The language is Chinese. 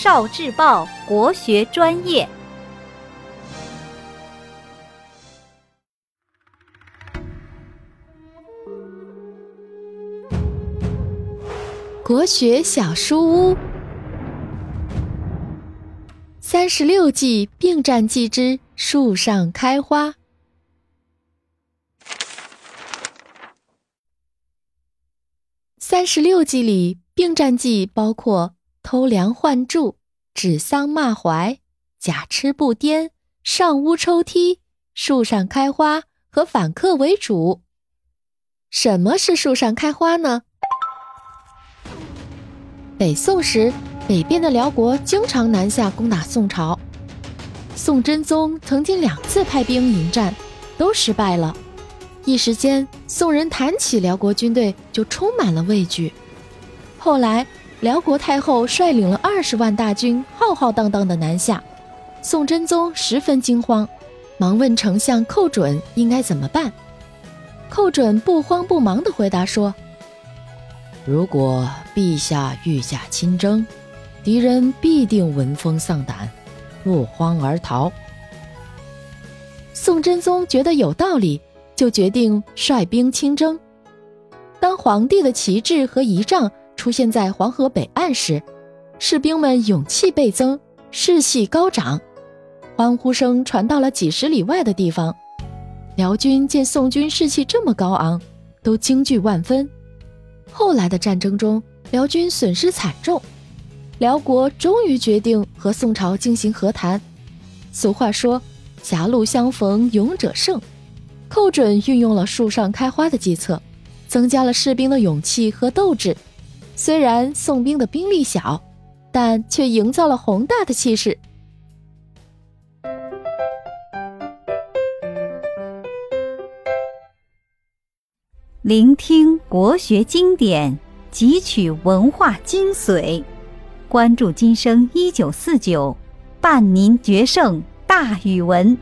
少智报国学专业，国学小书屋，三十六计并战计之树上开花。三十六计里，并战计包括偷梁换柱、指桑骂槐、假痴不癫、上屋抽梯、树上开花和反客为主。什么是树上开花呢？北宋时，北边的辽国经常南下攻打宋朝，宋真宗曾经两次派兵迎战，都失败了。一时间，宋人谈起辽国军队就充满了畏惧。后来，辽国太后率领了二十万大军，浩浩荡荡的南下。宋真宗十分惊慌，忙问丞相寇准应该怎么办。寇准不慌不忙地回答说：“如果陛下御驾亲征，敌人必定闻风丧胆，落荒而逃。”宋真宗觉得有道理。就决定率兵亲征。当皇帝的旗帜和仪仗出现在黄河北岸时，士兵们勇气倍增，士气高涨，欢呼声传到了几十里外的地方。辽军见宋军士气这么高昂，都惊惧万分。后来的战争中，辽军损失惨重，辽国终于决定和宋朝进行和谈。俗话说：“狭路相逢勇者胜。”寇准运用了树上开花的计策，增加了士兵的勇气和斗志。虽然宋兵的兵力小，但却营造了宏大的气势。聆听国学经典，汲取文化精髓，关注今生一九四九，伴您决胜大语文。